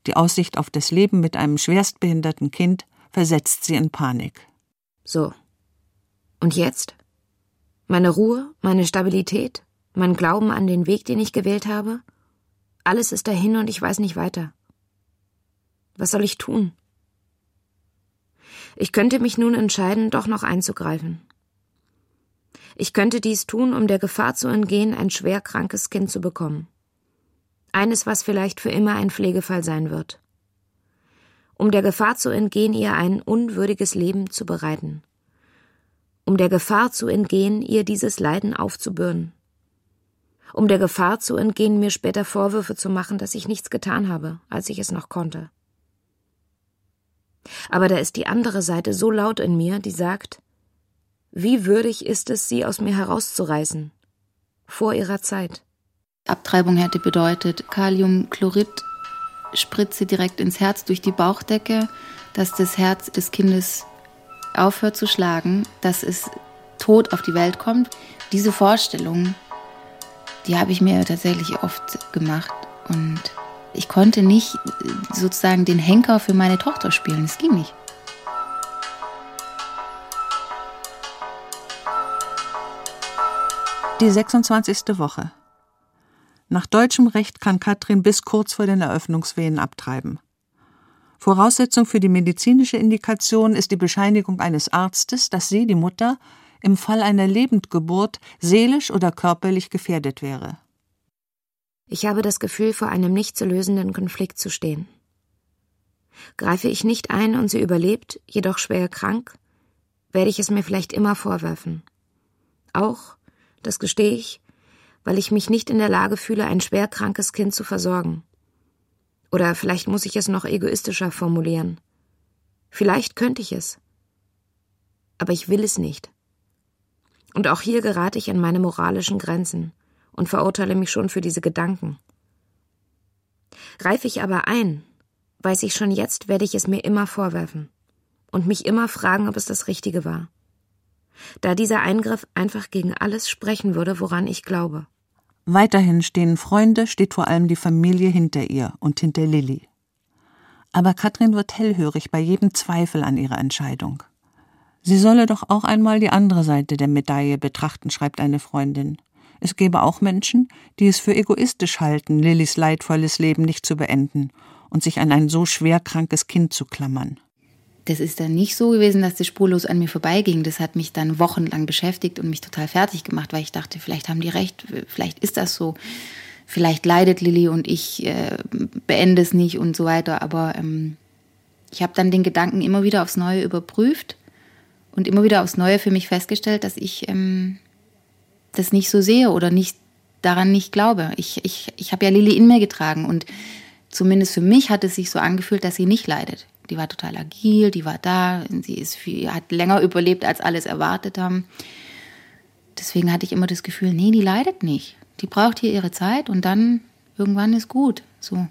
C: Die Aussicht auf das Leben mit einem schwerstbehinderten Kind versetzt sie in Panik.
A: So. Und jetzt? Meine Ruhe, meine Stabilität, mein Glauben an den Weg, den ich gewählt habe? Alles ist dahin und ich weiß nicht weiter. Was soll ich tun? Ich könnte mich nun entscheiden, doch noch einzugreifen. Ich könnte dies tun, um der Gefahr zu entgehen, ein schwer krankes Kind zu bekommen. Eines, was vielleicht für immer ein Pflegefall sein wird. Um der Gefahr zu entgehen, ihr ein unwürdiges Leben zu bereiten. Um der Gefahr zu entgehen, ihr dieses Leiden aufzubürden um der Gefahr zu entgehen, mir später Vorwürfe zu machen, dass ich nichts getan habe, als ich es noch konnte. Aber da ist die andere Seite so laut in mir, die sagt, wie würdig ist es, sie aus mir herauszureißen, vor ihrer Zeit.
E: Abtreibung hätte bedeutet, Kaliumchlorid Spritze direkt ins Herz durch die Bauchdecke, dass das Herz des Kindes aufhört zu schlagen, dass es tot auf die Welt kommt. Diese Vorstellung die habe ich mir tatsächlich oft gemacht. Und ich konnte nicht sozusagen den Henker für meine Tochter spielen. Es ging nicht.
C: Die 26. Woche. Nach deutschem Recht kann Katrin bis kurz vor den Eröffnungswehen abtreiben. Voraussetzung für die medizinische Indikation ist die Bescheinigung eines Arztes, dass sie, die Mutter, im Fall einer Lebendgeburt seelisch oder körperlich gefährdet wäre.
A: Ich habe das Gefühl, vor einem nicht zu lösenden Konflikt zu stehen. Greife ich nicht ein und sie überlebt, jedoch schwer krank, werde ich es mir vielleicht immer vorwerfen. Auch, das gestehe ich, weil ich mich nicht in der Lage fühle, ein schwer krankes Kind zu versorgen. Oder vielleicht muss ich es noch egoistischer formulieren. Vielleicht könnte ich es. Aber ich will es nicht. Und auch hier gerate ich an meine moralischen Grenzen und verurteile mich schon für diese Gedanken. Reife ich aber ein, weiß ich schon jetzt, werde ich es mir immer vorwerfen und mich immer fragen, ob es das Richtige war. Da dieser Eingriff einfach gegen alles sprechen würde, woran ich glaube.
C: Weiterhin stehen Freunde, steht vor allem die Familie hinter ihr und hinter Lilly. Aber Katrin wird hellhörig bei jedem Zweifel an ihrer Entscheidung. Sie solle doch auch einmal die andere Seite der Medaille betrachten, schreibt eine Freundin. Es gäbe auch Menschen, die es für egoistisch halten, Lillys leidvolles Leben nicht zu beenden und sich an ein so schwer krankes Kind zu klammern.
E: Das ist dann nicht so gewesen, dass das spurlos an mir vorbeiging. Das hat mich dann wochenlang beschäftigt und mich total fertig gemacht, weil ich dachte, vielleicht haben die recht, vielleicht ist das so. Vielleicht leidet Lilly und ich äh, beende es nicht und so weiter. Aber ähm, ich habe dann den Gedanken immer wieder aufs Neue überprüft und immer wieder aufs Neue für mich festgestellt, dass ich ähm, das nicht so sehe oder nicht daran nicht glaube. Ich, ich, ich habe ja Lilly in mir getragen und zumindest für mich hat es sich so angefühlt, dass sie nicht leidet. Die war total agil, die war da, sie ist viel, hat länger überlebt, als alles erwartet haben. Deswegen hatte ich immer das Gefühl, nee, die leidet nicht. Die braucht hier ihre Zeit und dann irgendwann ist gut. So.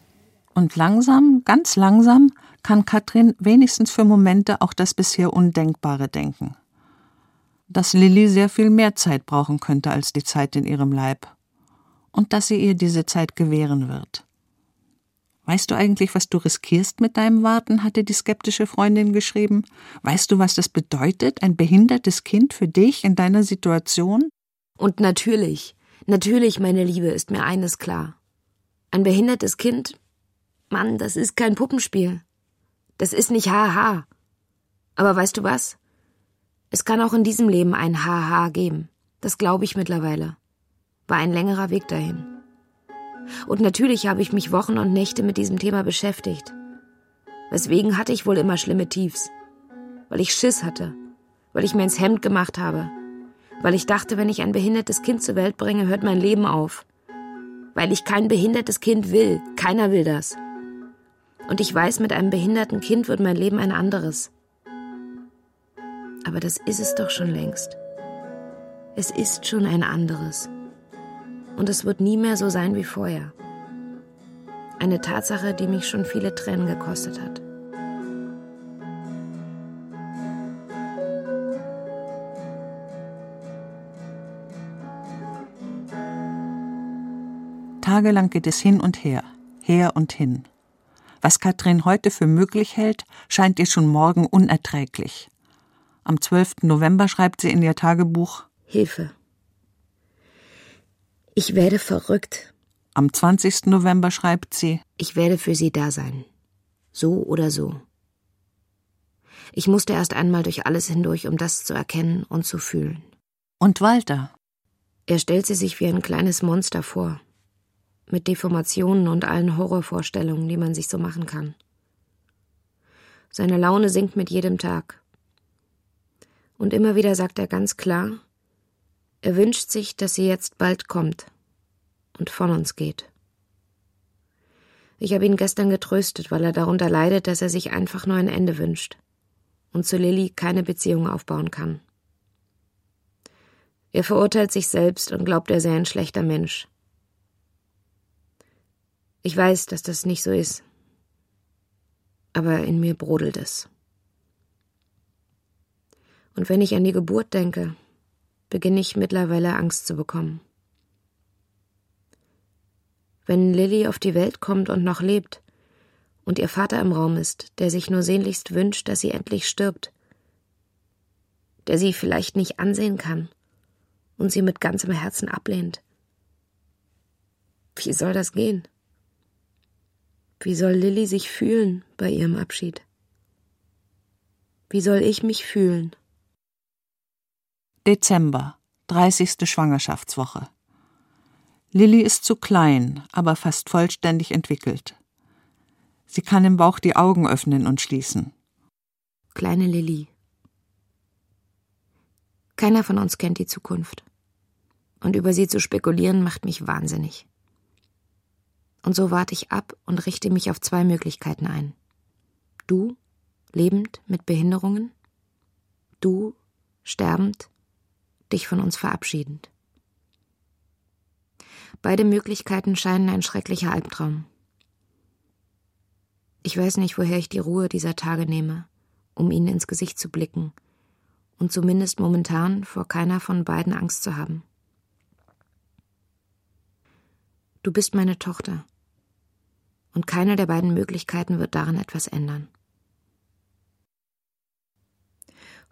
C: Und langsam, ganz langsam, kann Katrin wenigstens für Momente auch das bisher Undenkbare denken. Dass Lilly sehr viel mehr Zeit brauchen könnte als die Zeit in ihrem Leib. Und dass sie ihr diese Zeit gewähren wird. Weißt du eigentlich, was du riskierst mit deinem Warten? hatte die skeptische Freundin geschrieben. Weißt du, was das bedeutet, ein behindertes Kind für dich in deiner Situation?
A: Und natürlich, natürlich, meine Liebe, ist mir eines klar. Ein behindertes Kind, Mann, das ist kein Puppenspiel. Das ist nicht Haha. Aber weißt du was? Es kann auch in diesem Leben ein Haha geben. Das glaube ich mittlerweile. War ein längerer Weg dahin. Und natürlich habe ich mich Wochen und Nächte mit diesem Thema beschäftigt. Weswegen hatte ich wohl immer schlimme Tiefs? Weil ich Schiss hatte, weil ich mir ins Hemd gemacht habe, weil ich dachte, wenn ich ein behindertes Kind zur Welt bringe, hört mein Leben auf. Weil ich kein behindertes Kind will, keiner will das. Und ich weiß, mit einem behinderten Kind wird mein Leben ein anderes. Aber das ist es doch schon längst. Es ist schon ein anderes und es wird nie mehr so sein wie vorher. Eine Tatsache, die mich schon viele Tränen gekostet hat.
C: Tagelang geht es hin und her, her und hin. Was Katrin heute für möglich hält, scheint ihr schon morgen unerträglich. Am 12. November schreibt sie in ihr Tagebuch
A: Hilfe. Ich werde verrückt.
C: Am 20. November schreibt sie
A: Ich werde für Sie da sein. So oder so. Ich musste erst einmal durch alles hindurch, um das zu erkennen und zu fühlen.
C: Und Walter?
A: Er stellt sie sich wie ein kleines Monster vor. Mit Deformationen und allen Horrorvorstellungen, die man sich so machen kann. Seine Laune sinkt mit jedem Tag. Und immer wieder sagt er ganz klar, er wünscht sich, dass sie jetzt bald kommt und von uns geht. Ich habe ihn gestern getröstet, weil er darunter leidet, dass er sich einfach nur ein Ende wünscht und zu Lilly keine Beziehung aufbauen kann. Er verurteilt sich selbst und glaubt, er sei ein schlechter Mensch. Ich weiß, dass das nicht so ist, aber in mir brodelt es. Und wenn ich an die Geburt denke, beginne ich mittlerweile Angst zu bekommen. Wenn Lilly auf die Welt kommt und noch lebt und ihr Vater im Raum ist, der sich nur sehnlichst wünscht, dass sie endlich stirbt, der sie vielleicht nicht ansehen kann und sie mit ganzem Herzen ablehnt. Wie soll das gehen? Wie soll Lilly sich fühlen bei ihrem Abschied? Wie soll ich mich fühlen?
C: Dezember, 30. Schwangerschaftswoche. Lilly ist zu klein, aber fast vollständig entwickelt. Sie kann im Bauch die Augen öffnen und schließen.
A: Kleine Lilly. Keiner von uns kennt die Zukunft. Und über sie zu spekulieren macht mich wahnsinnig. Und so warte ich ab und richte mich auf zwei Möglichkeiten ein. Du, lebend mit Behinderungen. Du, sterbend dich von uns verabschiedend. Beide Möglichkeiten scheinen ein schrecklicher Albtraum. Ich weiß nicht, woher ich die Ruhe dieser Tage nehme, um ihnen ins Gesicht zu blicken und zumindest momentan vor keiner von beiden Angst zu haben. Du bist meine Tochter, und keine der beiden Möglichkeiten wird daran etwas ändern.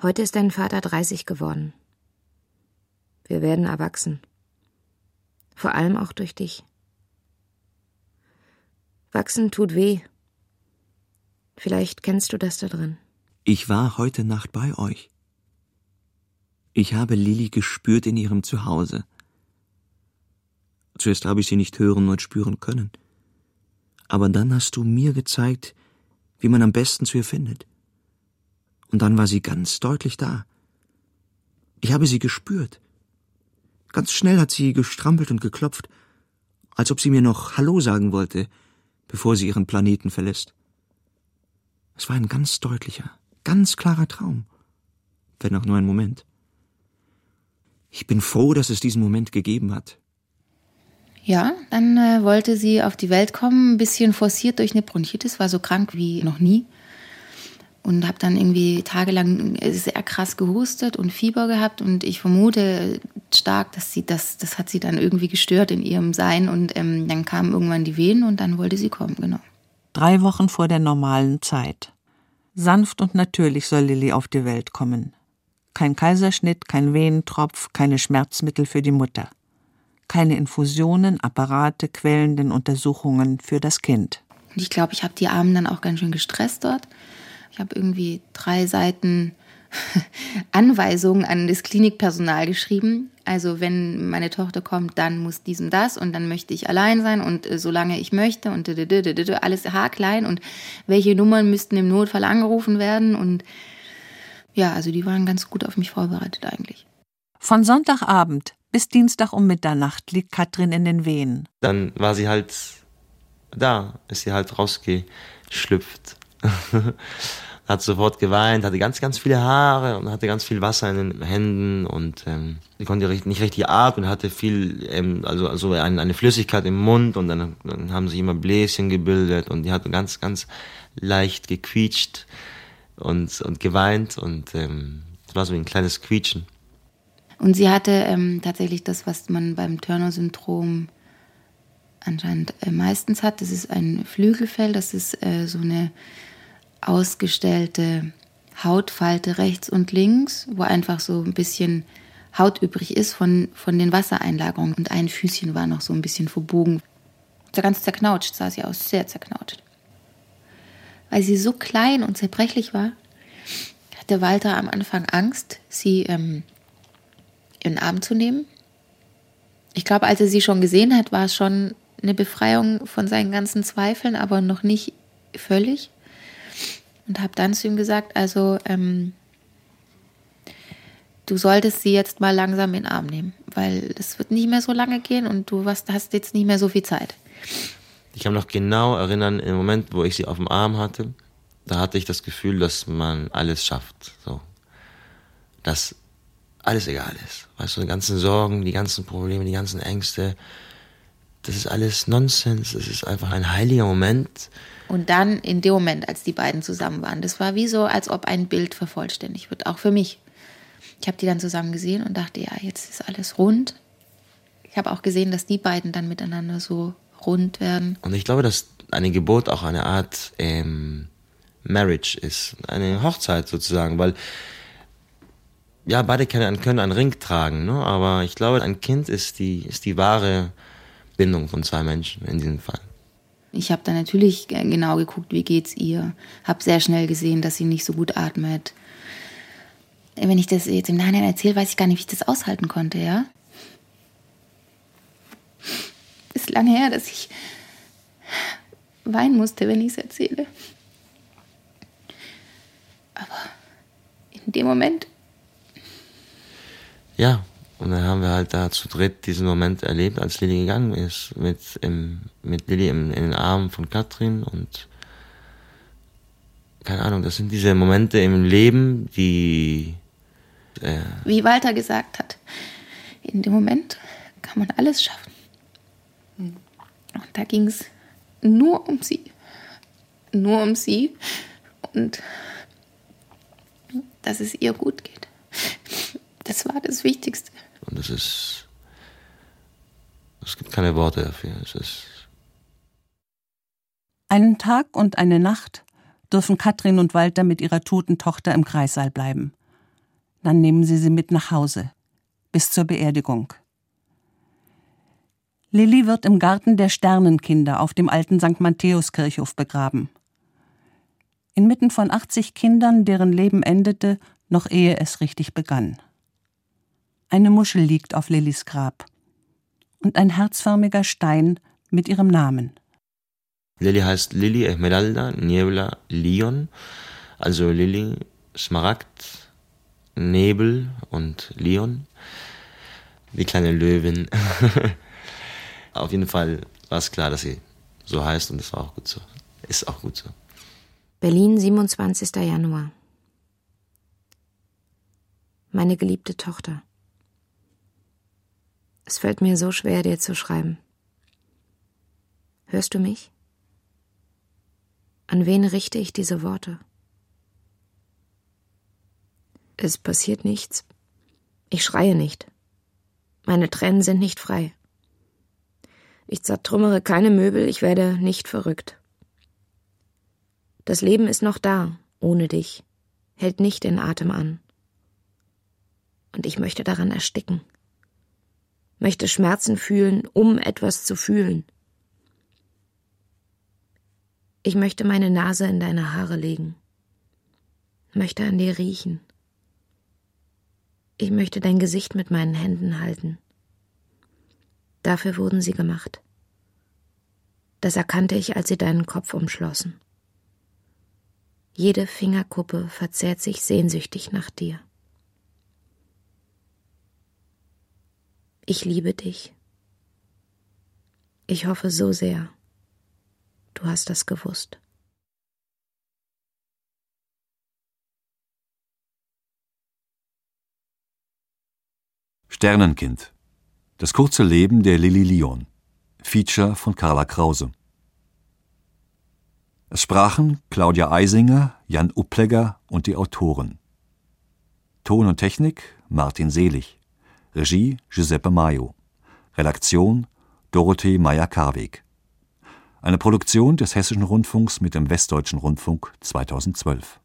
A: Heute ist dein Vater 30 geworden. Wir werden erwachsen. Vor allem auch durch dich. Wachsen tut weh. Vielleicht kennst du das da drin.
I: Ich war heute Nacht bei euch. Ich habe Lilly gespürt in ihrem Zuhause. Zuerst habe ich sie nicht hören und spüren können. Aber dann hast du mir gezeigt, wie man am besten zu ihr findet. Und dann war sie ganz deutlich da. Ich habe sie gespürt. Ganz schnell hat sie gestrampelt und geklopft, als ob sie mir noch Hallo sagen wollte, bevor sie ihren Planeten verlässt. Es war ein ganz deutlicher, ganz klarer Traum, wenn auch nur ein Moment. Ich bin froh, dass es diesen Moment gegeben hat.
E: Ja, dann äh, wollte sie auf die Welt kommen, ein bisschen forciert durch eine Bronchitis, war so krank wie noch nie. Und habe dann irgendwie tagelang sehr krass gehustet und Fieber gehabt. Und ich vermute stark, dass sie das, das hat sie dann irgendwie gestört in ihrem Sein. Und ähm, dann kamen irgendwann die Wehen und dann wollte sie kommen, genau.
C: Drei Wochen vor der normalen Zeit. Sanft und natürlich soll Lilly auf die Welt kommen. Kein Kaiserschnitt, kein Venentropf, keine Schmerzmittel für die Mutter. Keine Infusionen, Apparate, quälenden Untersuchungen für das Kind.
E: Und ich glaube, ich habe die Armen dann auch ganz schön gestresst dort. Ich habe irgendwie drei Seiten *laughs* Anweisungen an das Klinikpersonal geschrieben. Also wenn meine Tochter kommt, dann muss dies und das und dann möchte ich allein sein und äh, solange ich möchte und alles haarklein und welche Nummern müssten im Notfall angerufen werden und ja, also die waren ganz gut auf mich vorbereitet eigentlich.
C: Von Sonntagabend bis Dienstag um Mitternacht liegt Katrin in den Wehen.
D: Dann war sie halt da, ist sie halt rausgeschlüpft. *laughs* hat sofort geweint, hatte ganz, ganz viele Haare und hatte ganz viel Wasser in den Händen und ähm, konnte nicht richtig atmen, hatte viel, ähm, also, also eine, eine Flüssigkeit im Mund und dann, dann haben sich immer Bläschen gebildet und die hat ganz, ganz leicht gequietscht und, und geweint und ähm, war so ein kleines Quietschen.
E: Und sie hatte ähm, tatsächlich das, was man beim Turner-Syndrom anscheinend äh, meistens hat. Das ist ein Flügelfell, das ist äh, so eine ausgestellte Hautfalte rechts und links, wo einfach so ein bisschen Haut übrig ist von, von den Wassereinlagerungen. Und ein Füßchen war noch so ein bisschen verbogen. Ganz zerknautscht sah sie aus, sehr zerknautscht. Weil sie so klein und zerbrechlich war, hatte Walter am Anfang Angst, sie ähm, in den Arm zu nehmen. Ich glaube, als er sie schon gesehen hat, war es schon eine Befreiung von seinen ganzen Zweifeln, aber noch nicht völlig und habe dann zu ihm gesagt, also ähm, du solltest sie jetzt mal langsam in den Arm nehmen, weil das wird nicht mehr so lange gehen und du hast jetzt nicht mehr so viel Zeit.
D: Ich kann mich noch genau erinnern, im Moment, wo ich sie auf dem Arm hatte, da hatte ich das Gefühl, dass man alles schafft. So. Dass alles egal ist. Weißt du, die ganzen Sorgen, die ganzen Probleme, die ganzen Ängste, das ist alles Nonsens. Das ist einfach ein heiliger Moment,
E: und dann in dem Moment, als die beiden zusammen waren, das war wie so, als ob ein Bild vervollständigt wird, auch für mich. Ich habe die dann zusammen gesehen und dachte, ja, jetzt ist alles rund. Ich habe auch gesehen, dass die beiden dann miteinander so rund werden.
D: Und ich glaube, dass eine Geburt auch eine Art ähm, Marriage ist, eine Hochzeit sozusagen, weil ja, beide können, können einen Ring tragen, ne? aber ich glaube, ein Kind ist die, ist die wahre Bindung von zwei Menschen in diesem Fall.
E: Ich habe dann natürlich genau geguckt, wie geht's ihr. Habe sehr schnell gesehen, dass sie nicht so gut atmet. Wenn ich das jetzt im Nachhinein erzähle, weiß ich gar nicht, wie ich das aushalten konnte, ja? Ist lange her, dass ich weinen musste, wenn ich es erzähle. Aber in dem Moment.
D: Ja, und dann haben wir halt da zu dritt diesen Moment erlebt, als Lilly gegangen ist, mit, im, mit Lilly in den Armen von Katrin und keine Ahnung, das sind diese Momente im Leben, die...
E: Äh Wie Walter gesagt hat, in dem Moment kann man alles schaffen. Und da ging es nur um sie. Nur um sie und dass es ihr gut geht. Das war das Wichtigste.
D: Und es ist. Es gibt keine Worte dafür. Es ist.
C: Einen Tag und eine Nacht dürfen Katrin und Walter mit ihrer toten Tochter im Kreissaal bleiben. Dann nehmen sie sie mit nach Hause. Bis zur Beerdigung. Lilly wird im Garten der Sternenkinder auf dem alten St. Matthäuskirchhof begraben. Inmitten von 80 Kindern, deren Leben endete, noch ehe es richtig begann. Eine Muschel liegt auf Lillys Grab und ein herzförmiger Stein mit ihrem Namen.
D: Lilly heißt Lilly Esmeralda Niebla Lion, also Lilly Smaragd, Nebel und Lion. Die kleine Löwin. *laughs* Auf jeden Fall war es klar, dass sie so heißt und das war auch gut so. Ist auch gut so.
A: Berlin, 27. Januar. Meine geliebte Tochter. Es fällt mir so schwer, dir zu schreiben. Hörst du mich? An wen richte ich diese Worte? Es passiert nichts. Ich schreie nicht. Meine Tränen sind nicht frei. Ich zertrümmere keine Möbel, ich werde nicht verrückt. Das Leben ist noch da, ohne dich, hält nicht den Atem an. Und ich möchte daran ersticken, möchte Schmerzen fühlen, um etwas zu fühlen. Ich möchte meine Nase in deine Haare legen, möchte an dir riechen. Ich möchte dein Gesicht mit meinen Händen halten. Dafür wurden sie gemacht. Das erkannte ich, als sie deinen Kopf umschlossen. Jede Fingerkuppe verzehrt sich sehnsüchtig nach dir. Ich liebe dich. Ich hoffe so sehr, du hast das gewusst.
B: Sternenkind das kurze Leben der Lilly Lyon. Feature von Carla Krause. Es sprachen Claudia Eisinger, Jan Upplegger und die Autoren. Ton und Technik Martin Selig. Regie Giuseppe Maio. Redaktion Dorothee Meyer-Karweg. Eine Produktion des Hessischen Rundfunks mit dem Westdeutschen Rundfunk 2012.